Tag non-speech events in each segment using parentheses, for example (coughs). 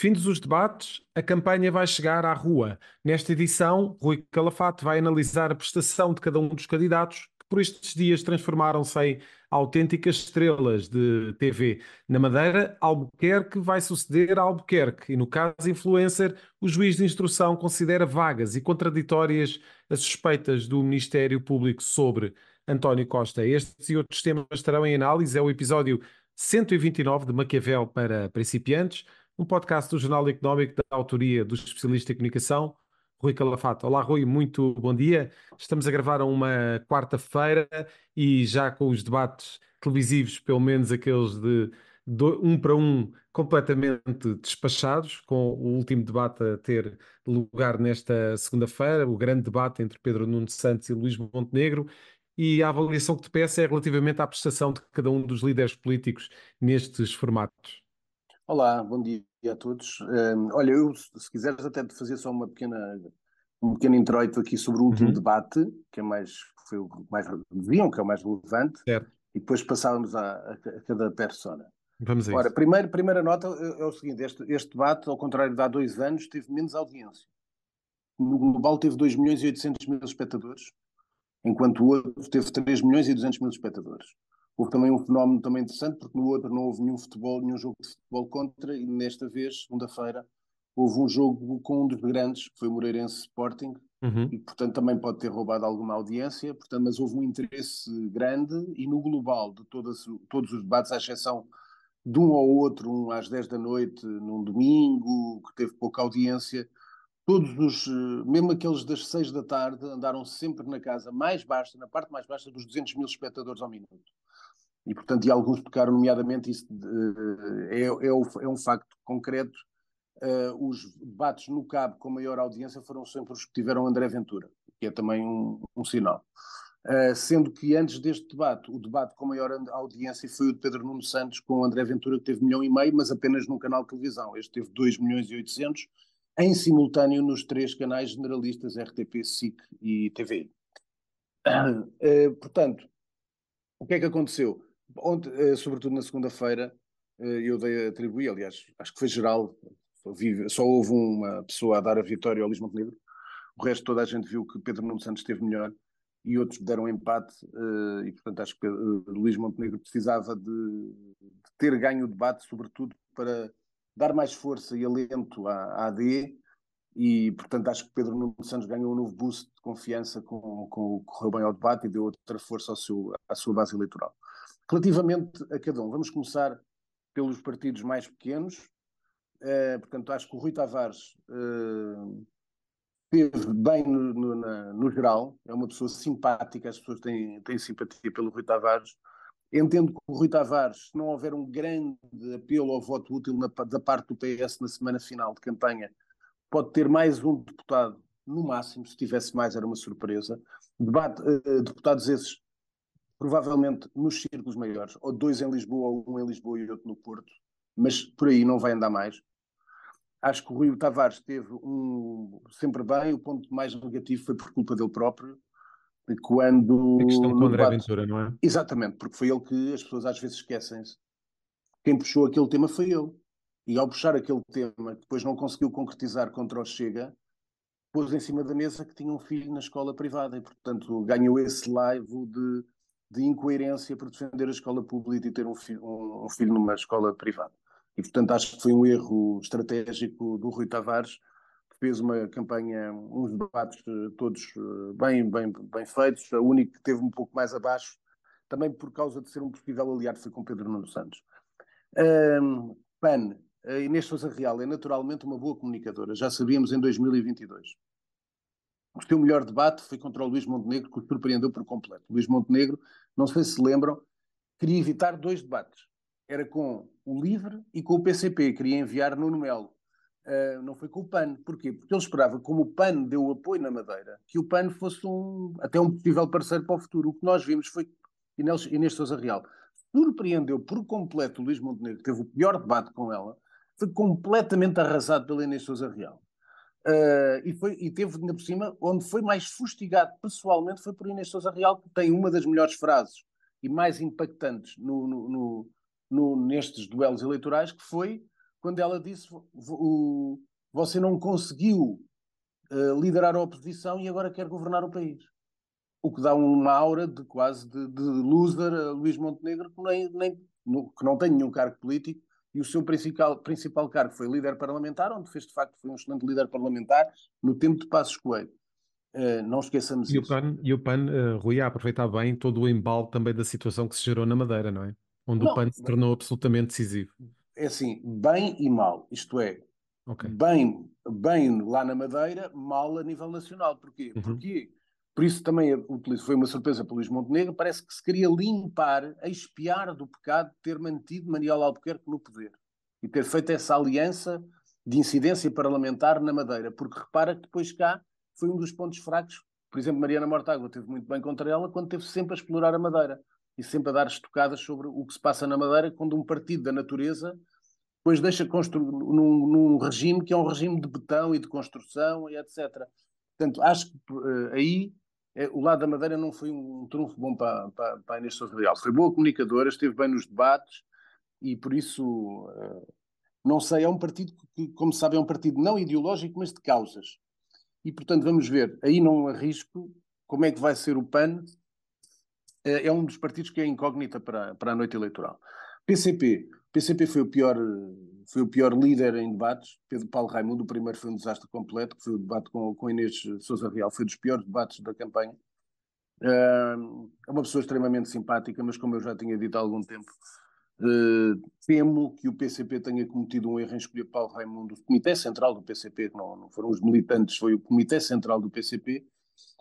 Findos os debates, a campanha vai chegar à rua. Nesta edição, Rui Calafate vai analisar a prestação de cada um dos candidatos que por estes dias transformaram-se em autênticas estrelas de TV. Na Madeira, Albuquerque vai suceder a Albuquerque e, no caso influencer, o juiz de instrução considera vagas e contraditórias as suspeitas do Ministério Público sobre António Costa. Estes e outros temas estarão em análise. É o episódio 129 de Maquiavel para principiantes um podcast do Jornal Económico da autoria do especialista em comunicação, Rui Calafato. Olá, Rui, muito bom dia. Estamos a gravar uma quarta-feira e já com os debates televisivos, pelo menos aqueles de um para um, completamente despachados, com o último debate a ter lugar nesta segunda-feira, o grande debate entre Pedro Nuno Santos e Luís Montenegro. E a avaliação que te peço é relativamente à prestação de cada um dos líderes políticos nestes formatos. Olá, bom dia a todos. Um, olha, eu, se quiseres, até te fazer só uma pequena, um pequeno introito aqui sobre o último uhum. debate, que é mais, foi o mais deviam, que é o mais relevante, certo. e depois passávamos a, a, a cada persona. Vamos a Ora, isso. Primeiro, primeira nota é, é o seguinte: este, este debate, ao contrário de há dois anos, teve menos audiência. No global teve 2 milhões e 800 mil espectadores, enquanto o outro teve 3 milhões e 200 mil espectadores. Houve também um fenómeno também interessante, porque no outro não houve nenhum futebol, nenhum jogo de futebol contra, e nesta vez, segunda-feira, houve um jogo com um dos grandes, que foi o Moreirense Sporting, uhum. e portanto também pode ter roubado alguma audiência, portanto, mas houve um interesse grande, e no global de todas, todos os debates, à exceção de um ou outro, um às 10 da noite, num domingo, que teve pouca audiência, todos os, mesmo aqueles das 6 da tarde, andaram sempre na casa mais baixa, na parte mais baixa dos 200 mil espectadores ao minuto e, portanto, e alguns pecaram, nomeadamente, isso é, é, é, um facto concreto. Uh, os debates no Cabo com maior audiência foram sempre os que tiveram André Ventura, que é também um, um sinal. Uh, sendo que antes deste debate, o debate com maior audiência foi o de Pedro Nuno Santos com André Ventura, que teve milhão e meio, mas apenas num canal de televisão. Este teve 2 milhões e 800, em simultâneo nos três canais generalistas RTP, SIC e TV. Uh, portanto, o que é que aconteceu? Ontem, eh, sobretudo na segunda-feira, eh, eu dei atribuí, aliás, acho que foi geral, só houve uma pessoa a dar a vitória ao Luís Montenegro, o resto toda a gente viu que Pedro Nuno Santos esteve melhor e outros deram empate eh, e portanto acho que Luís Montenegro precisava de, de, ter ganho o debate, sobretudo para dar mais força e alento à, à AD e portanto acho que Pedro Nuno Santos ganhou um novo boost de confiança com, com o correu bem ao debate e deu outra força ao seu, à sua base eleitoral. Relativamente a cada um, vamos começar pelos partidos mais pequenos. Uh, portanto, acho que o Rui Tavares uh, esteve bem no, no, na, no, geral, é uma pessoa simpática, as pessoas têm, têm simpatia pelo Rui Tavares. Entendo que o Rui Tavares, se não houver um grande apelo ao voto útil na, da parte do PS na semana final de campanha, pode ter mais um deputado, no máximo, se tivesse mais era uma surpresa. Debate, uh, deputados esses provavelmente nos círculos maiores, ou dois em Lisboa, ou um em Lisboa e outro no Porto, mas por aí não vai andar mais. Acho que o Rui Tavares teve um sempre bem, o ponto mais negativo foi por culpa dele próprio, quando... A questão do André Ventura, não é? Exatamente, porque foi ele que as pessoas às vezes esquecem-se. Quem puxou aquele tema foi ele. E ao puxar aquele tema, depois não conseguiu concretizar contra o Chega, pôs em cima da mesa que tinha um filho na escola privada e, portanto, ganhou esse live de de incoerência por defender a escola pública e ter um filho, um, um filho numa escola privada. E, portanto, acho que foi um erro estratégico do Rui Tavares, que fez uma campanha, uns debates eh, todos eh, bem, bem, bem feitos. A única que teve um pouco mais abaixo, também por causa de ser um possível aliado, foi com Pedro Nuno Santos. Um, PAN, a Inês Sousa Real é naturalmente uma boa comunicadora, já sabíamos em 2022. O seu melhor debate foi contra o Luís Montenegro, que o surpreendeu por completo. Luís Montenegro, não sei se lembram, queria evitar dois debates. Era com o LIVRE e com o PCP. Queria enviar Nuno Melo. Uh, não foi com o PAN. Porquê? Porque ele esperava, como o PAN deu apoio na Madeira, que o PAN fosse um, até um possível parceiro para o futuro. O que nós vimos foi Inês, Inês Sousa Real surpreendeu por completo o Luís Montenegro, que teve o pior debate com ela, foi completamente arrasado pela Inês Sousa Real. Uh, e, foi, e teve ainda por cima, onde foi mais fustigado pessoalmente foi por Inês Sousa Real, que tem uma das melhores frases e mais impactantes no, no, no, nestes duelos eleitorais, que foi quando ela disse o, você não conseguiu uh, liderar a oposição e agora quer governar o país. O que dá uma aura de quase de, de loser a Luís Montenegro, que, nem, nem, que não tem nenhum cargo político, e o seu principal, principal cargo foi líder parlamentar, onde fez de facto foi um excelente líder parlamentar no tempo de Passos Coelho. Uh, não esqueçamos e isso. O PAN, e o PAN, uh, Rui, a aproveitar bem todo o embalo também da situação que se gerou na Madeira, não é? Onde não, o PAN se tornou absolutamente decisivo. É assim, bem e mal. Isto é, okay. bem, bem lá na Madeira, mal a nível nacional. Porquê? Uhum. Porquê? Por isso também foi uma surpresa para Luís Montenegro. Parece que se queria limpar, expiar do pecado de ter mantido Manuel Albuquerque no poder e ter feito essa aliança de incidência parlamentar na Madeira. Porque repara que depois cá foi um dos pontos fracos. Por exemplo, Mariana Mortágua teve muito bem contra ela quando teve sempre a explorar a Madeira e sempre a dar estocadas sobre o que se passa na Madeira, quando um partido da natureza depois deixa construir num, num, regime que é um regime de betão e de construção e etc. Portanto, acho que uh, aí é, o lado da Madeira não foi um, um trunfo bom para, para, para a Inês Sousa Real. Foi boa comunicadora, esteve bem nos debates e por isso, uh, não sei, é um partido que, como sabe, é um partido não ideológico, mas de causas. E, portanto, vamos ver. Aí não arrisco como é que vai ser o PAN. Uh, é um dos partidos que é incógnita para, para a noite eleitoral. PCP. PCP foi o pior foi o pior líder em debates. Pedro Paulo Raimundo, o primeiro foi um desastre completo, que foi o debate com, com Inês Souza Real, foi dos piores debates da campanha. É uma pessoa extremamente simpática, mas como eu já tinha dito há algum tempo, uh, temo que o PCP tenha cometido um erro em escolher Paulo Raimundo, o Comitê Central do PCP, que não, não foram os militantes, foi o Comitê Central do PCP,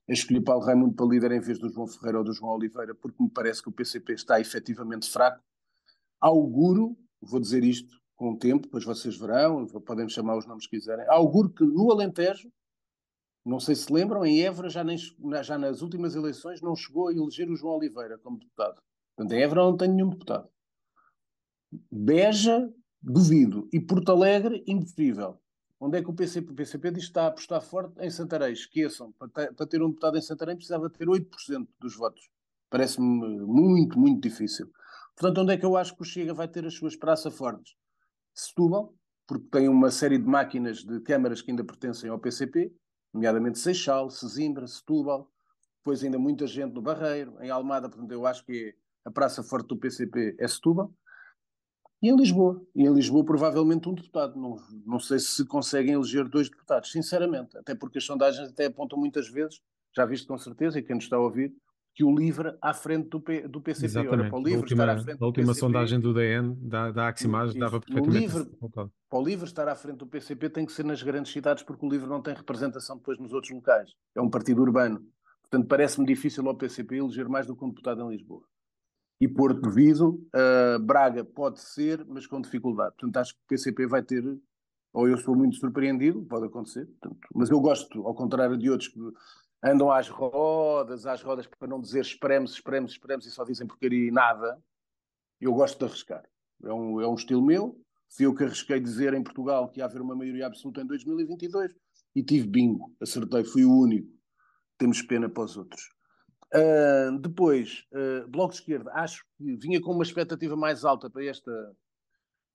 a escolher Paulo Raimundo para líder em vez do João Ferreira ou do João Oliveira, porque me parece que o PCP está efetivamente fraco auguro, vou dizer isto com o tempo, depois vocês verão, podem chamar os nomes que quiserem, auguro que no Alentejo, não sei se lembram, em Évora, já, nem, já nas últimas eleições, não chegou a eleger o João Oliveira como deputado. Portanto, em Évora não tem nenhum deputado. Beja, duvido. E Porto Alegre, impossível. Onde é que o PCP, o PCP diz que está a apostar forte em Santarém? Esqueçam, para ter, um deputado em Santarém precisava ter 8% dos votos. Parece-me muito, muito difícil. Portanto, onde é que eu acho que o Chega vai ter as suas praças fortes? Setúbal, porque tem uma série de máquinas de câmaras que ainda pertencem ao PCP, nomeadamente Seixal, Sesimbra, Setúbal, depois ainda muita gente no Barreiro, em Almada, portanto eu acho que a praça forte do PCP é Setúbal, e em Lisboa. E em Lisboa provavelmente um deputado. Não, não sei se conseguem eleger dois deputados, sinceramente, até porque as sondagens até apontam muitas vezes, já visto com certeza, e quem nos está a ouvir, que o LIVRE à frente do, P, do PCP. Exatamente. Ora, para o LIVRE última, estar à frente a última PCP, sondagem do DN, da, da Aximage, dava perfeitamente... LIVRE, para o LIVRE estar à frente do PCP tem que ser nas grandes cidades, porque o LIVRE não tem representação depois nos outros locais. É um partido urbano. Portanto, parece-me difícil ao PCP eleger mais do que um deputado em Lisboa. E Porto devido, uh, Braga pode ser, mas com dificuldade. Portanto, acho que o PCP vai ter, ou eu sou muito surpreendido, pode acontecer, portanto, mas eu gosto, ao contrário de outros que andam às rodas, às rodas para não dizer esperemos, esperemos, esperemos e só dizem porcaria e nada. Eu gosto de arriscar. É um, é um estilo meu. Fui eu que arrisquei dizer em Portugal que ia haver uma maioria absoluta em 2022 e tive bingo, acertei, fui o único. Temos pena para os outros. Uh, depois, uh, Bloco de Esquerda, acho que vinha com uma expectativa mais alta para, esta,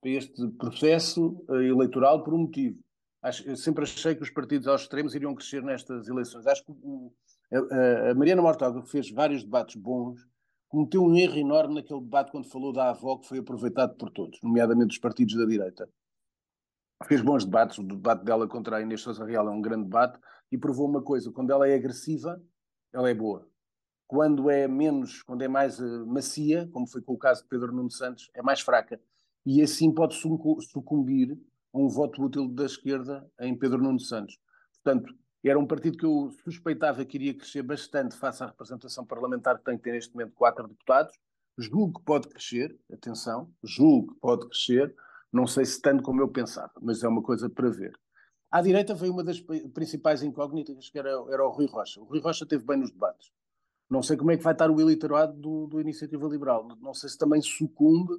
para este processo uh, eleitoral por um motivo acho, eu sempre achei que os partidos aos extremos iriam crescer nestas eleições. Acho que o, a, a, Mariana Mortágua fez vários debates bons, cometeu um erro enorme naquele debate quando falou da avó, que foi aproveitado por todos, nomeadamente os partidos da direita. Fez bons debates, o debate dela contra a Inês Sousa Real é um grande debate, e provou uma coisa, quando ela é agressiva, ela é boa. Quando é menos, quando é mais uh, macia, como foi com o caso de Pedro Nuno Santos, é mais fraca. E assim pode sucumbir um voto útil da esquerda em Pedro Nuno Santos. Portanto, era um partido que eu suspeitava que iria crescer bastante face à representação parlamentar que tem que ter neste momento quatro deputados. Julgo que pode crescer, atenção, julgo que pode crescer, não sei se tanto como eu pensava, mas é uma coisa para ver. À direita veio uma das principais incógnitas, que era, era o Rui Rocha. O Rui Rocha teve bem nos debates. Não sei como é que vai estar o eleitorado do, do Iniciativa Liberal. Não sei se também sucumbe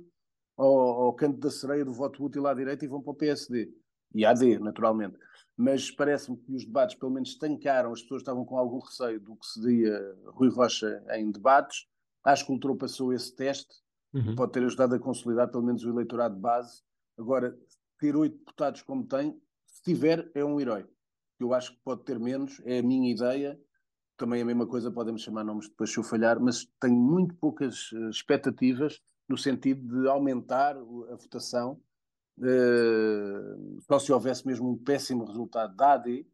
ao, ao canto da sereia do voto útil à direita e vão para o PSD. E AD, naturalmente. Mas parece-me que os debates pelo menos estancaram, as pessoas estavam com algum receio do que seria Rui Rocha em debates. Acho que ultrapassou esse teste, uhum. pode ter ajudado a consolidar pelo menos o eleitorado de base. Agora, ter oito deputados como tem, se tiver, é um herói. Eu acho que pode ter menos, é a minha ideia. Também a mesma coisa, podemos chamar nomes depois se eu falhar, mas tenho muito poucas uh, expectativas no sentido de aumentar a votação. Uh, só se houvesse mesmo um péssimo resultado da AD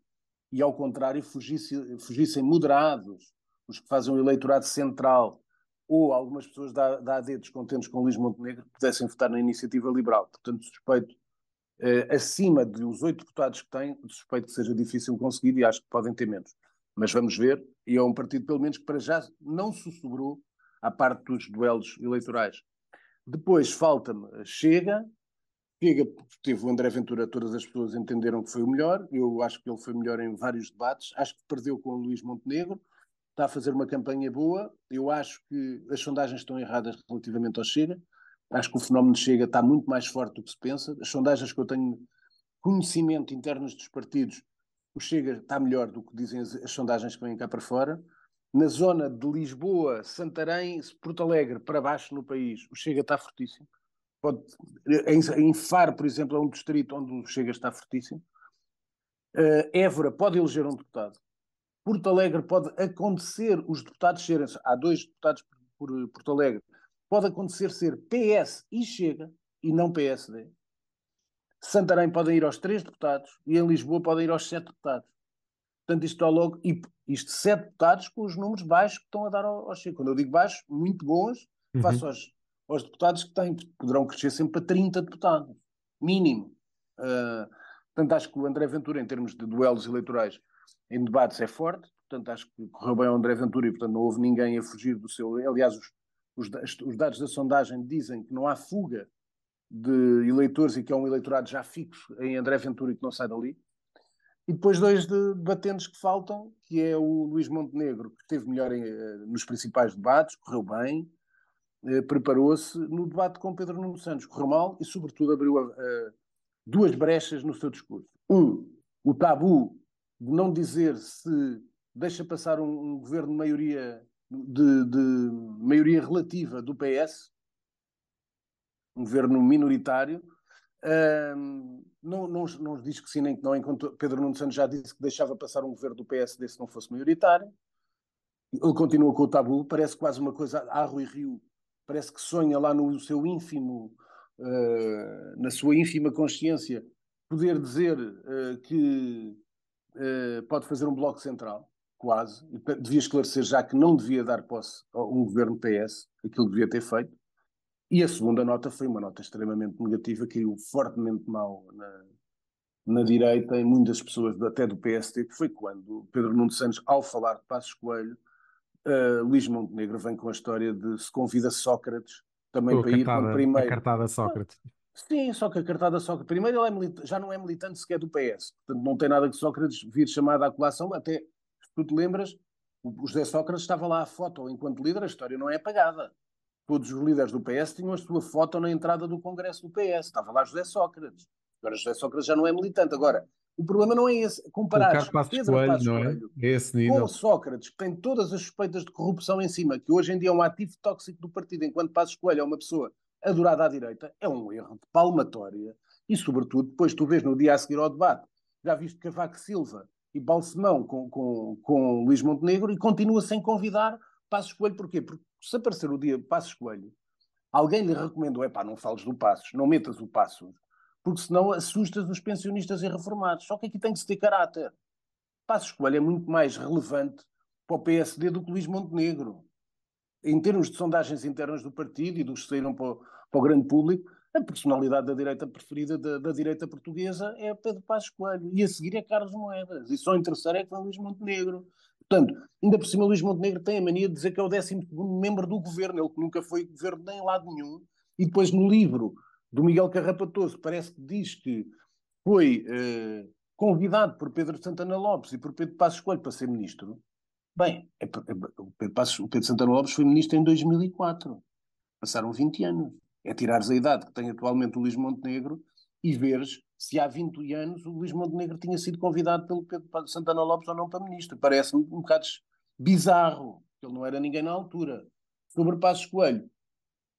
e, ao contrário, fugisse, fugissem moderados, os que fazem o eleitorado central ou algumas pessoas da, da AD descontentes com Luís Montenegro pudessem votar na iniciativa liberal. Portanto, suspeito, eh, acima dos oito deputados que têm, suspeito que seja difícil conseguir e acho que podem ter menos. Mas vamos ver, e é um partido, pelo menos, que para já não se sobrou à parte dos duelos eleitorais. Depois falta-me Chega. Chega, teve o André Ventura, todas as pessoas entenderam que foi o melhor. Eu acho que ele foi melhor em vários debates. Acho que perdeu com o Luís Montenegro está a fazer uma campanha boa. Eu acho que as sondagens estão erradas relativamente ao Chega. Acho que o fenómeno Chega está muito mais forte do que se pensa. As sondagens que eu tenho conhecimento internos dos partidos, o Chega está melhor do que dizem as, as sondagens que vêm cá para fora. Na zona de Lisboa, Santarém, Porto Alegre, para baixo no país, o Chega está fortíssimo. Pode, em, em Faro, por exemplo, é um distrito onde o Chega está fortíssimo. Uh, Évora pode eleger um deputado. Porto Alegre pode acontecer os deputados serem. Há dois deputados por, por Porto Alegre. Pode acontecer ser PS e Chega e não PSD. Santarém podem ir aos três deputados e em Lisboa podem ir aos sete deputados. Portanto, isto está logo. E isto sete deputados com os números baixos que estão a dar ao, ao Chega. Quando eu digo baixos, muito bons, uhum. face aos, aos deputados que têm. Poderão crescer sempre para 30 deputados. Mínimo. Uh, portanto, acho que o André Ventura, em termos de duelos eleitorais, em debates é forte, portanto acho que correu bem ao André Ventura e portanto não houve ninguém a fugir do seu. Aliás, os, os, os dados da sondagem dizem que não há fuga de eleitores e que é um eleitorado já fixo em André Ventura e que não sai dali. E depois dois debatentes que faltam, que é o Luís Montenegro, que esteve melhor em, eh, nos principais debates, correu bem, eh, preparou-se. No debate com Pedro Nuno Santos correu mal e, sobretudo, abriu a, a, duas brechas no seu discurso. Um, o tabu de não dizer se deixa passar um, um governo de maioria, de, de, maioria relativa do PS, um governo minoritário, uh, não, não, não diz que sim nem que não, enquanto Pedro Nuno Santos já disse que deixava passar um governo do PSD se não fosse maioritário. Ele continua com o tabu, parece quase uma coisa, a Rui Rio, parece que sonha lá no seu ínfimo, uh, na sua ínfima consciência, poder dizer uh, que uh, pode fazer um bloco central, quase, e devia esclarecer já que não devia dar posse a um governo PS, aquilo que devia ter feito. E a segunda nota foi uma nota extremamente negativa, caiu fortemente mal na, na direita e muitas pessoas, até do PST, que foi quando Pedro Nuno Santos, ao falar de Passos Coelho, uh, Luís Montenegro vem com a história de se convida Sócrates também Pô, para ir como primeiro. A cartada Sócrates. Sim, só que a cartada Sócrates, primeiro ele é já não é militante sequer do PS, portanto não tem nada que Sócrates vir chamado à colação, até se tu te lembras, o José Sócrates estava lá a foto enquanto líder, a história não é apagada. Todos os líderes do PS tinham a sua foto na entrada do Congresso do PS, estava lá José Sócrates. Agora José Sócrates já não é militante. Agora, o problema não é esse. Comparar Pedro Coelho, Passos é? Coelho esse nível. com Sócrates, que tem todas as suspeitas de corrupção em cima, que hoje em dia é um ativo tóxico do partido, enquanto Passos Coelho é uma pessoa adorada à direita, é um erro de palmatória e, sobretudo, depois tu vês no dia a seguir ao debate, já viste Cavaco Silva e Balsemão com, com, com Luís Montenegro e continua sem convidar Passos Coelho. Porquê? Porque se aparecer o dia Passos Coelho, alguém lhe recomendou, é pá, não fales do Passos, não metas o Passos, porque senão assustas os pensionistas e reformados. Só que aqui tem que se ter caráter. Passos Coelho é muito mais relevante para o PSD do que Luís Montenegro em termos de sondagens internas do partido e dos que saíram para o, para o grande público, a personalidade da direita preferida da, da, direita portuguesa é Pedro Passos Coelho. E a seguir é Carlos Moedas. E só interessar é que é Luís Montenegro. Portanto, ainda por cima, Luís Montenegro tem a mania de dizer que é o 12 membro do governo, ele que nunca foi governo nem lado nenhum. E depois, no livro do Miguel Carrapatoso, parece que diz que foi eh, convidado por Pedro Santana Lopes e por Pedro Passos Coelho para ser ministro. Bem, é, é, o, Pedro Passos, o Pedro Santana Lopes foi ministro em 2004. Passaram 20 anos. É tirares a idade que tem atualmente o Luís Montenegro e veres se há 20 anos o Luís Montenegro tinha sido convidado pelo Pedro Santana Lopes ou não para ministro. Parece-me um bocado bizarro. Ele não era ninguém na altura. Sobre Passos Coelho,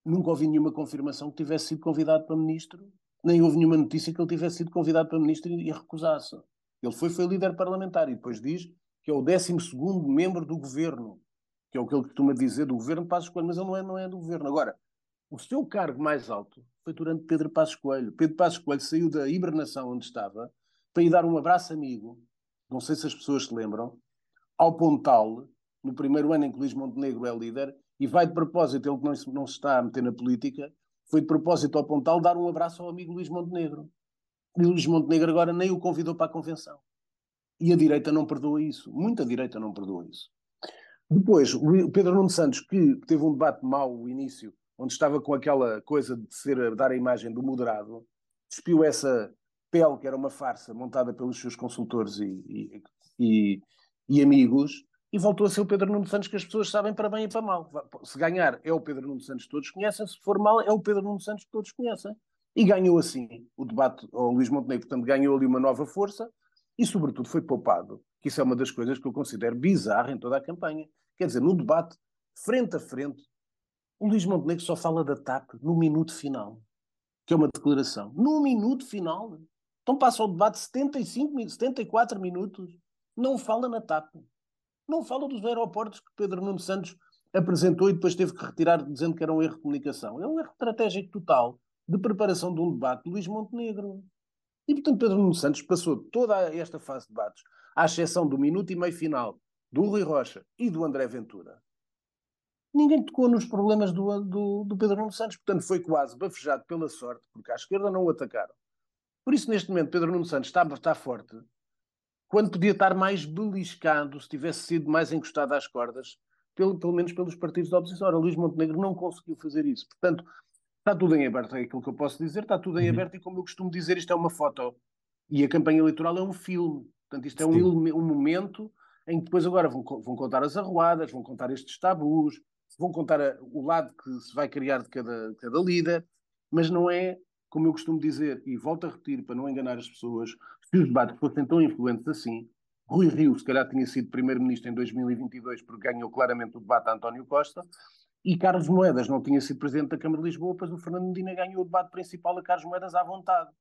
nunca ouvi nenhuma confirmação que tivesse sido convidado para ministro. nem houve nenhuma notícia que ele tivesse sido convidado para ministro e, e recusasse. Ele foi, foi líder parlamentar e depois diz que é o 12 membro do governo, que é o que ele costuma dizer do governo Passos Coelho, mas ele não é, não é do governo. Agora, o seu cargo mais alto foi durante Pedro Passos Coelho. Pedro Passos Coelho saiu da hibernação onde estava para ir dar um abraço amigo, não sei se as pessoas se lembram, ao Pontal, no primeiro ano em que Luís Montenegro é líder, e vai de propósito, ele que não, não se está a meter na política, foi de propósito ao Pontal dar um abraço ao amigo Luís Montenegro. E Luís Montenegro agora nem o convidou para a convenção. E a direita não perdoa isso. Muita direita não perdoa isso. Depois, o Pedro Nuno Santos, que teve um debate mau no início, onde estava com aquela coisa de ser, dar a imagem do moderado, despiu essa pele que era uma farsa montada pelos seus consultores e, e, e, e amigos e voltou a ser o Pedro Nuno Santos que as pessoas sabem para bem e para mal. Se ganhar é o Pedro Nuno Santos que todos conhecem, se for mal é o Pedro Nuno Santos que todos conhecem. E ganhou assim o debate ao Luís Montenegro, portanto ganhou ali uma nova força e sobretudo foi poupado, que isso é uma das coisas que eu considero bizarra em toda a campanha. Quer dizer, no debate, frente a frente, o Luís Montenegro só fala da TAP no minuto final, que é uma declaração. No minuto final. Então passa o debate 75, 74 minutos, não fala na TAP. Não fala dos aeroportos que Pedro Nuno Santos apresentou e depois teve que retirar dizendo que era um erro de comunicação. É um erro estratégico total de preparação de um debate de Luís Montenegro. E, portanto, Pedro Nuno Santos passou toda esta fase de debates, à exceção do minuto e meio final do Rui Rocha e do André Ventura. Ninguém tocou nos problemas do, do, do Pedro Nuno Santos, portanto, foi quase bafejado pela sorte, porque à esquerda não o atacaram. Por isso, neste momento, Pedro Nuno Santos está, está forte, quando podia estar mais beliscado se tivesse sido mais encostado às cordas, pelo, pelo menos pelos partidos da oposição. Ora, Luís Montenegro não conseguiu fazer isso. Portanto, está tudo em aberto, é aquilo que eu posso dizer, está tudo em uhum. aberto e, como eu costumo dizer, isto é uma foto. E a campanha eleitoral é um filme. Portanto, isto é um, um, momento em que depois agora vão, vão, contar as arruadas, vão contar estes tabus, vão contar a, o lado que se vai criar de cada, cada líder, mas não é como eu costumo dizer, e volto a repetir para não enganar as pessoas, se os debates fossem tão influentes assim, Rui Rio, se calhar, tinha sido primeiro-ministro em 2022 porque ganhou claramente o debate a António Costa, e Carlos Moedas não tinha sido presidente da Câmara de Lisboa, pois o Fernando Medina ganhou o debate principal a Carlos Moedas à vontade.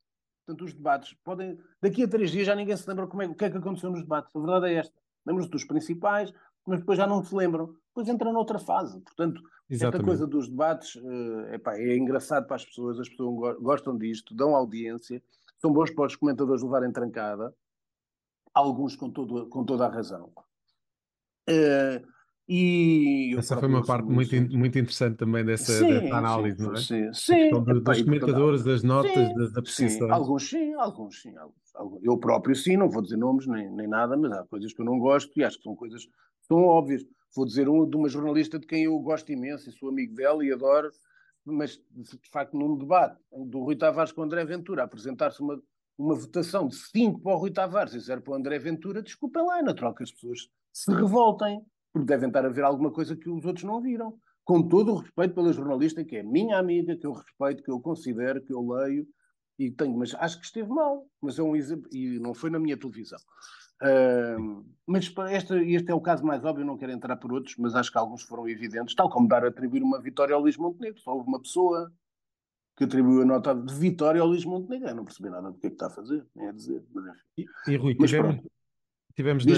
Portanto, os debates podem. Daqui a três dias já ninguém se lembra como é, o que é que aconteceu nos debates. A verdade é esta. Lembram-se dos principais, mas depois já não se lembram. Depois entra noutra fase. Portanto, Exatamente. esta coisa dos debates uh, epá, é engraçado para as pessoas, as pessoas gostam disto, dão audiência, são bons para os comentadores levarem trancada, alguns com, todo, com toda a razão. Uh, e Essa foi uma parte muito, muito interessante também dessa, sim, dessa análise, sim, não é? Sim, sim. Do, dos comentadores, das notas, sim, das apreciações. Alguns sim, alguns sim. Alguns, eu próprio sim, não vou dizer nomes nem, nem nada, mas há coisas que eu não gosto e acho que são coisas que são óbvias. Vou dizer um de uma jornalista de quem eu gosto imenso e sou amigo dela e adoro, mas de facto num debate do Rui Tavares com André Ventura, apresentar-se uma, uma votação de 5 para o Rui Tavares e 0 para o André Ventura, desculpem lá, é natural que as pessoas se revoltem porque devem estar a ver alguma coisa que os outros não viram. Com todo o respeito pela jornalista, que é minha amiga, que eu respeito, que eu considero, que eu leio e tenho, mas acho que esteve mal, mas é um exemplo, e não foi na minha televisão. Uh, mas este, este é o caso mais óbvio, não quero entrar por outros, mas acho que alguns foram evidentes, tal como dar a atribuir uma vitória ao Luís Montenegro. Só houve uma pessoa que atribuiu a nota de vitória ao Luís Montenegro. Eu não percebi nada do que é que está a fazer, nem a dizer. Mas. E, e Rui, mas, tivemos, Tivemos na,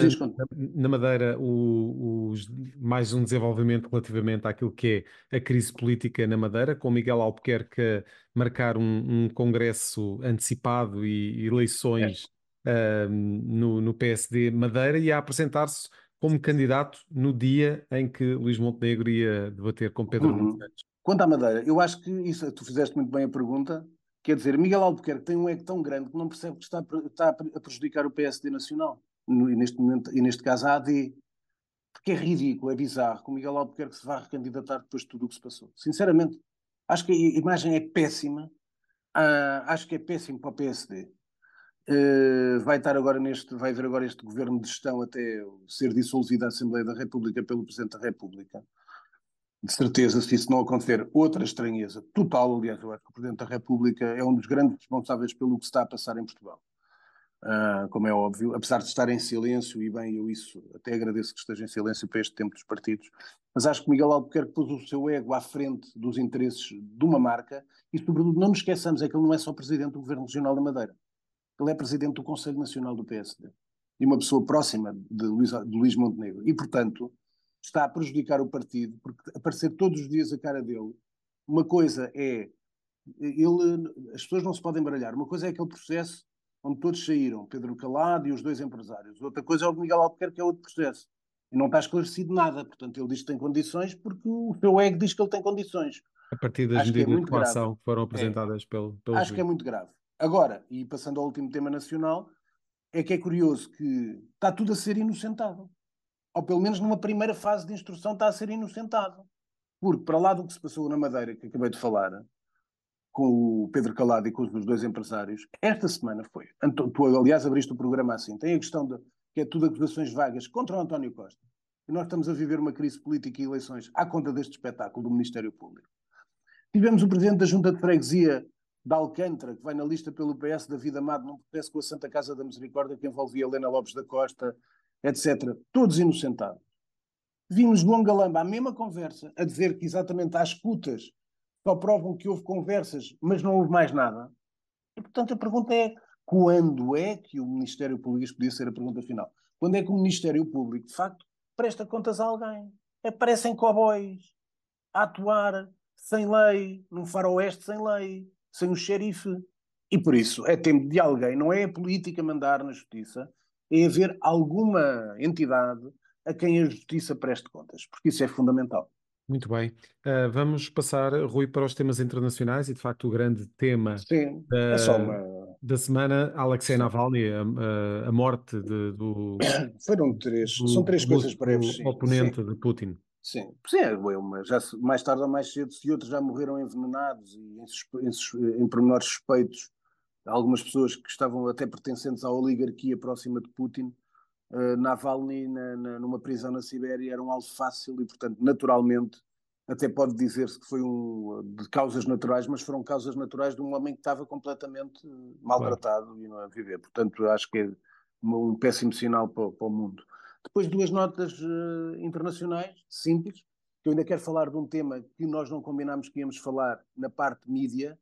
na, Madeira o, o, mais um desenvolvimento relativamente àquilo que é a crise política na Madeira, com Miguel Albuquerque a marcar um, um congresso antecipado e eleições é. uh, no, no, PSD Madeira e a apresentar-se como candidato no dia em que Luís Montenegro ia debater com Pedro uhum. Quanto à Madeira, eu acho que isso, tu fizeste muito bem a pergunta. Quer dizer, Miguel Albuquerque tem um ego tão grande que não percebe que está, está a prejudicar o PSD nacional no, e, neste momento, e neste caso a AD. Porque é ridículo, é bizarro que o Miguel Albuquerque se vá recandidatar depois de tudo o que se passou. Sinceramente, acho que a imagem é péssima. Uh, acho que é péssimo para o PSD. Uh, vai estar agora neste, vai haver agora este governo de gestão até ser dissolvida a Assembleia da República pelo Presidente da República. De certeza, se isso não acontecer, outra estranheza total. Aliás, eu acho que o Presidente da República é um dos grandes responsáveis pelo que está a passar em Portugal. Uh, como é óbvio, apesar de estar em silêncio, e bem, eu isso até agradeço que esteja em silêncio para este tempo dos partidos, mas acho que Miguel Albuquerque pôs o seu ego à frente dos interesses de uma marca e, sobretudo, não nos esqueçamos, é que ele não é só presidente do Governo Regional da Madeira, ele é presidente do Conselho Nacional do PSD e uma pessoa próxima de Luís, de Luís Montenegro. E, portanto, está a prejudicar o partido, porque aparecer todos os dias a cara dele, uma coisa é. Ele, as pessoas não se podem baralhar. Uma coisa é aquele processo onde todos saíram, Pedro Calado e os dois empresários. Outra coisa é o Miguel Albuquerque, que é outro processo. E não está esclarecido nada. Portanto, ele diz que tem condições porque o seu ego diz que ele tem condições. A partir das Acho é medidas é de coação que foram apresentadas é. pelo, pelo Acho juiz. que é muito grave. Agora, e passando ao último tema nacional, é que é curioso que está tudo a ser inocentado. Ou pelo menos numa primeira fase de instrução está a ser inocentado. Porque, para lá do que se passou na Madeira, que acabei de falar, com o Pedro Calado e com os dois empresários, esta semana foi. Tu, aliás, abriste o programa assim. Tem a questão de que é tudo acusações vagas contra o António Costa. E nós estamos a viver uma crise política e eleições à conta deste espetáculo do Ministério Público. Tivemos o presidente da Junta de Freguesia da Alcântara, que vai na lista pelo PS da Vida Amado, num processo com a Santa Casa da Misericórdia, que envolvia Helena Lopes da Costa, etc. Todos inocentados. Vimos João Galamba, a mesma conversa, a dizer que exatamente às escutas só provam que houve conversas, mas não houve mais nada. E, portanto, a pergunta é: quando é que o Ministério Público, isto podia ser a pergunta final, quando é que o Ministério Público, de facto, presta contas a alguém? Aparecem cowboys a atuar sem lei, num faroeste sem lei, sem o xerife. E por isso é tempo de alguém, não é a política mandar na justiça, é haver alguma entidade a quem a justiça preste contas, porque isso é fundamental. Muito bem. Uh, vamos passar, Rui, para os temas internacionais e, de facto, o grande tema Sim, da, é só uma... da semana, Alexei Navalny, a, a, morte de, do... (coughs) Foram três, do, são três coisas breves. O oponente sim. de Putin. Sim, sim é uma, já, mais tarde ou mais cedo, se outros já morreram envenenados e em, em, em pormenores suspeitos, algumas pessoas que estavam até pertencentes à oligarquia próxima de Putin, uh, Navalny na, na, numa prisão na Sibéria era um alvo fácil e, portanto, naturalmente, até pode dizer-se que foi um, de causas naturais, mas foram causas naturais de um homem que estava completamente maltratado claro. e não a viver. Portanto, acho que é um péssimo sinal para, para o mundo. Depois duas notas uh, internacionais, simples, que eu ainda quero falar de um tema que nós não combinámos que íamos falar na parte mídia,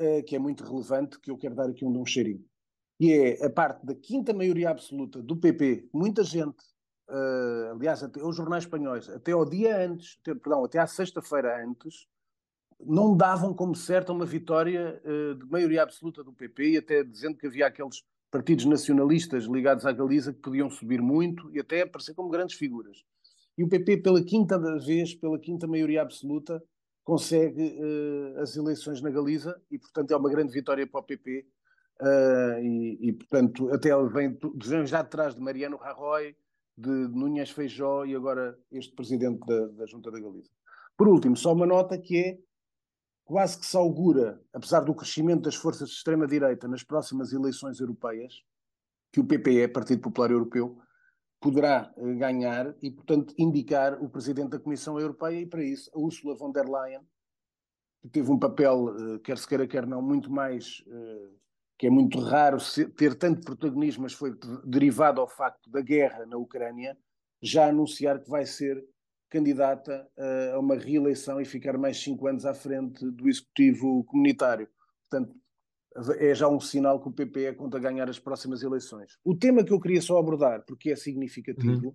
uh, que é muito relevante, que eu quero dar aqui um, um cheirinho. E é a parte da quinta maioria absoluta do PP. Muita gente, uh, aliás, até os jornais espanhóis, até ao dia antes, até, perdão, até à sexta-feira antes, não davam como certa uma vitória de maioria absoluta do PP, e até dizendo que havia aqueles partidos nacionalistas ligados à Galiza que podiam subir muito e até aparecer como grandes figuras. E o PP, pela quinta vez, pela quinta maioria absoluta, consegue uh, as eleições na Galiza e, portanto, é uma grande vitória para o PP. Uh, e, e, portanto, até ele vem, vem já atrás de Mariano Rajoy, de Núñez Feijó e agora este presidente da, da Junta da Galiza. Por último, só uma nota que é quase que se augura, apesar do crescimento das forças de extrema-direita nas próximas eleições europeias, que o PPE, Partido Popular Europeu, poderá eh, ganhar e, portanto, indicar o Presidente da Comissão Europeia e, para isso, a Ursula von der Leyen, que teve um papel, eh, quer se queira, quer não, muito mais, eh, que é muito raro ter tanto protagonismo, mas foi derivado ao facto da guerra na Ucrânia, já anunciar que vai ser candidata a uma reeleição e ficar mais cinco anos à frente do Executivo Comunitário. Portanto, é já um sinal que o PP é conta ganhar as próximas eleições. O tema que eu queria só abordar, porque é significativo, uhum.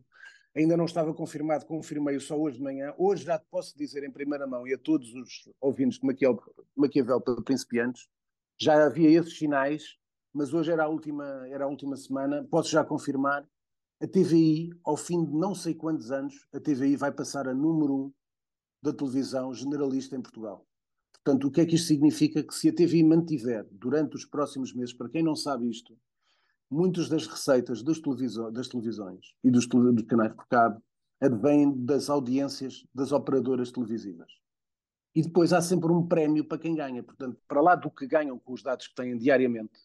ainda não estava confirmado, confirmei-o só hoje de manhã. Hoje já te posso dizer em primeira mão e a todos os ouvintes de Maquiavel, Maquiavel para principiantes, já havia esses sinais, mas hoje era a última, era a última semana. Posso já confirmar a TVI, ao fim de não sei quantos anos, a TVI vai passar a número um da televisão generalista em Portugal. Portanto, o que é que isto significa? Que se a TVI mantiver durante os próximos meses, para quem não sabe isto, muitas das receitas das, das televisões e dos, dos canais por cabo advêm das audiências das operadoras televisivas. E depois há sempre um prémio para quem ganha. Portanto, para lá do que ganham com os dados que têm diariamente,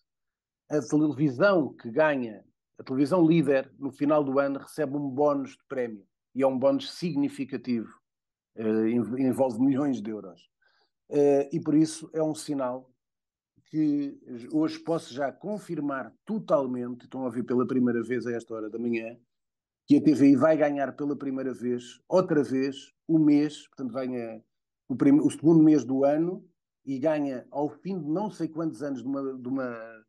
a televisão que ganha a televisão líder, no final do ano, recebe um bónus de prémio. E é um bónus significativo. Uh, envolve milhões de euros. Uh, e por isso é um sinal que hoje posso já confirmar totalmente, estão a ouvir pela primeira vez a esta hora da manhã, que a TVI vai ganhar pela primeira vez, outra vez, o mês, portanto ganha o, o segundo mês do ano e ganha ao fim de não sei quantos anos de uma, de uma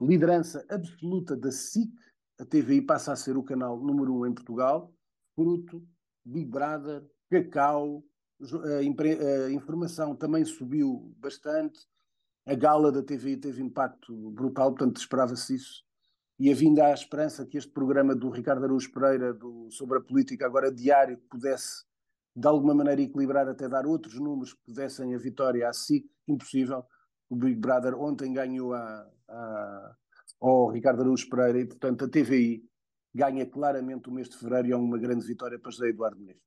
liderança absoluta da SIC, a TVI passa a ser o canal número um em Portugal, fruto, Big Brother, Cacau, a, informação também subiu bastante, a gala da TVI teve impacto brutal, portanto esperava-se isso. E havia a esperança que este programa do Ricardo Araújo Pereira do, sobre a política, agora diário, pudesse de alguma maneira equilibrar, até dar outros números que pudessem a vitória à SIC, impossível. O Big Brother ontem ganhou a, a, ao Ricardo Araújo Pereira e, portanto, a TVI ganha claramente o mês de fevereiro e é uma grande vitória para José Eduardo Menezes.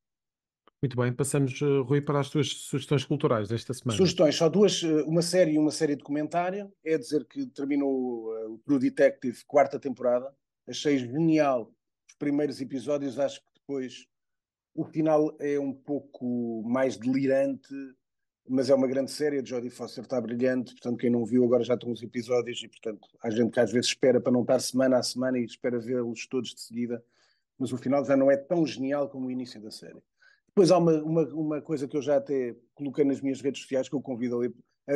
Muito bem, passamos, eh, Rui, para as tuas sugestões culturais desta semana. Sugestões, só duas, eh, uma série e uma série de comentário. É dizer que terminou uh, o True Detective, quarta temporada. Achei genial os primeiros episódios, acho que depois o final é um pouco mais delirante, mas é uma grande série. A Jodie Foster está brilhante, portanto, quem não viu agora já estão os episódios e, portanto, há gente que às vezes espera para não estar semana a semana e espera vê-los todos de seguida, mas o final já não é tão genial como o início da série. Depois há uma, uma, uma, coisa que eu já até coloquei nas minhas redes sociais que eu convido a, ler,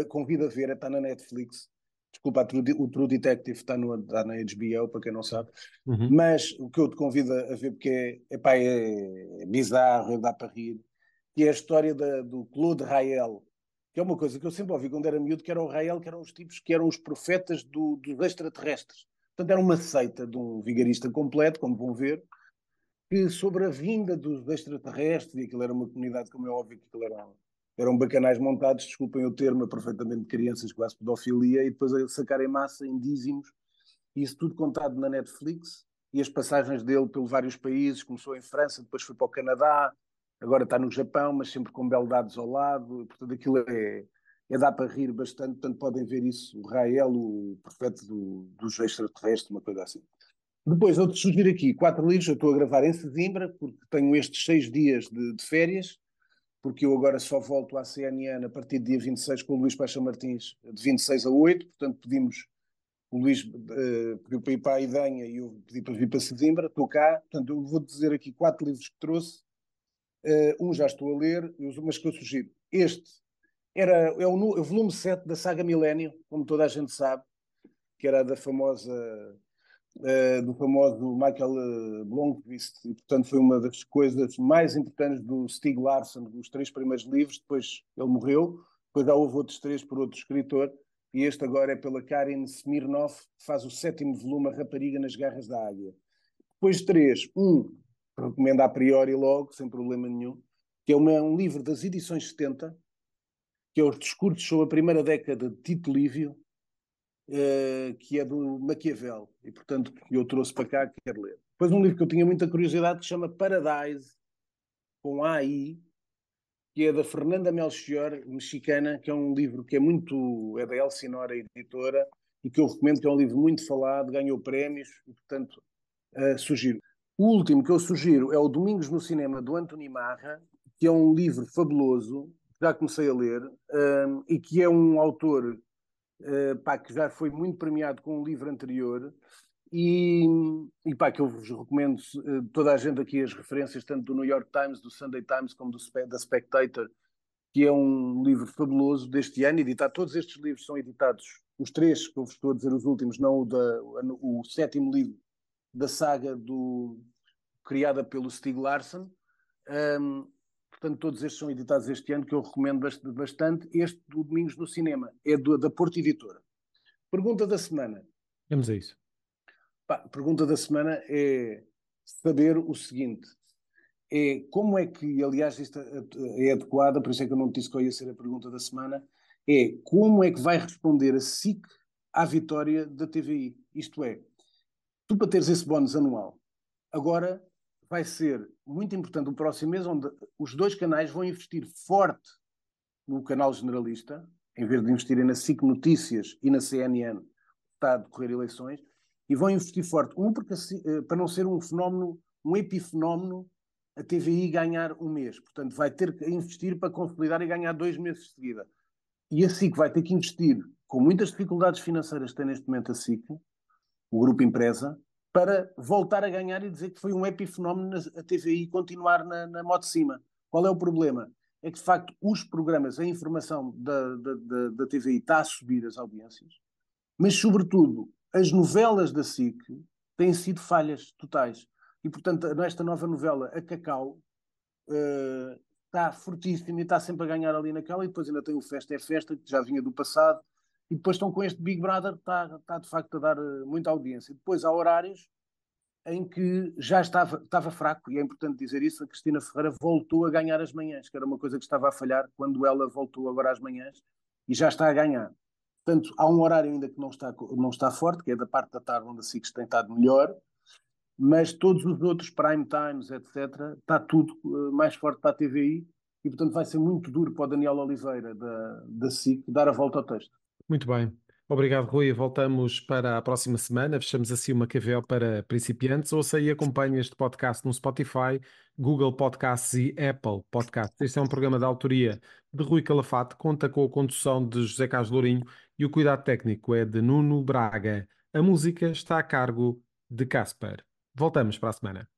convido a ver, está na Netflix. Desculpa, o True Detective está, no, está na HBO, para quem não sabe. Uhum. Mas o que eu te convido a ver, porque é, epá, é, é bizarro, é dá para rir, que é a história da, do Claude Rael, que é uma coisa que eu sempre ouvi quando era miúdo, que era o Rael, que eram os tipos que eram os profetas do, dos extraterrestres. Portanto, era uma seita de um vigarista completo, como vão ver, que sobre a vinda dos extraterrestres, e aquilo era uma comunidade, como é óbvio que aquilo eram, eram bacanais montados, desculpem o termo, perfeitamente de crianças, quase pedofilia, e depois a sacarem massa em dízimos, isso tudo contado na Netflix, e as passagens dele pelos vários países, começou em França, depois foi para o Canadá, agora está no Japão, mas sempre com beldades ao lado, portanto aquilo é, é para rir bastante, portanto podem ver isso, o Rael, o profeta do, dos extraterrestres, uma coisa assim. Depois, eu te sugiro aqui quatro livros. Eu estou a gravar em Sesimbra, porque tenho estes seis dias de, de, férias, porque eu agora só volto à CNN a partir do dia 26 com o Luís Paixão Martins, de 26 a 8. Portanto, pedimos. O Luís uh, pediu para ir para a Idanha e eu pedi para vir para Sesimbra. Estou cá. Portanto, eu vou dizer aqui quatro livros que trouxe. Uh, um já estou a ler, mas que eu sugiro. Este era, é, o, é o volume 7 da saga Milênio, como toda a gente sabe, que era da famosa uh, do famoso Michael uh, Blomqvist, e portanto foi uma das coisas mais importantes do Stieg Larsson, dos três primeiros livros, depois ele morreu, depois já houve outros três por outro escritor, e este agora é pela Karin Smirnov, que faz o sétimo volume, A Rapariga nas Garras da Águia. Depois três, um, recomendo a priori logo, sem problema nenhum, que é, uma, um livro das edições 70, que é os discursos sobre a primeira década de Tito Lívio, uh, que é do Maquiavel, e portanto eu trouxe para cá, quero ler. Depois um livro que eu tinha muita curiosidade que se chama Paradise, com AI, que é da Fernanda Melchior, mexicana, que é um livro que é muito, é da Elsinora Editora, e que eu recomendo, que é um livro muito falado, ganhou prémios, e portanto uh, sugiro. O último que eu sugiro é o Domingos no Cinema, do Antoni Marra, que é um livro fabuloso, já comecei a ler, um, eh, e que é um autor uh, pá, que já foi muito premiado com um livro anterior. E, e pá, que eu vos recomendo uh, toda a gente aqui as referências, tanto do New York Times, do Sunday Times, como do, da Spectator, que é um livro fabuloso deste ano, editado. Todos estes livros são editados, os três que eu vos estou a dizer, os últimos, não o, da, o, sétimo livro da saga do, criada pelo Stieg Larsson. Um, Portanto, todos estes são editados este ano, que eu recomendo bastante. Este do Domingos no Cinema é do, da Porto Editora. Pergunta da semana. Vamos a isso. Pá, pergunta da semana é saber o seguinte: é como é que, aliás, isto é adequada, por isso é que eu não disse que ia ser a pergunta da semana, é como é que vai responder a SIC à vitória da TVI? Isto é, tu para teres esse bónus anual, agora vai ser muito importante o próximo mês, onde os dois canais vão investir forte no canal generalista, em vez de investirem na SIC Notícias e na CNN, está a decorrer eleições, e vão investir forte. Um, porque, eh, para não ser um fenómeno, um epifenómeno, a TVI ganhar um mês. Portanto, vai ter que investir para consolidar e ganhar dois meses de seguida. e a SIC vai ter que investir, com muitas dificuldades financeiras que tem neste momento a SIC, o grupo empresa, para voltar a ganhar e dizer que foi um epifenómeno a TVI continuar na, na moto de cima. Qual é o problema? É que, de facto, os programas, a informação da, da, da, da TVI está a subir as audiências, mas, sobretudo, as novelas da SIC têm sido falhas totais. E, portanto, nesta nova novela, a Cacau, uh, está fortíssima e está sempre a ganhar ali naquela, e depois ainda tem o Festa é Festa, que já vinha do passado, e depois estão com este Big Brother, que está, está de facto a dar eh, muita audiência. Depois há horários em que já estava, estava fraco, e é importante dizer isso, a Cristina Ferreira voltou a ganhar as manhãs, que era uma coisa que estava a falhar quando ela voltou agora às manhãs, e já está a ganhar. Portanto, há um horário ainda que não está, não está forte, que é da parte da tarde onde a SIX tem estado melhor, mas todos os outros prime times, etc., está tudo uh, mais forte para a TVI e, portanto, vai ser muito duro para o Daniel Oliveira da, da SIC dar a volta ao texto. Muito bem. Obrigado, Rui. Voltamos para a próxima semana. Fechamos assim uma KVL para principiantes. Ouça e acompanhe este podcast no Spotify, Google Podcasts e Apple Podcasts. Este é um programa de autoria de Rui Calafate, conta com a condução de José Carlos Lourinho e o cuidado técnico é de Nuno Braga. A música está a cargo de Casper. Voltamos para a semana.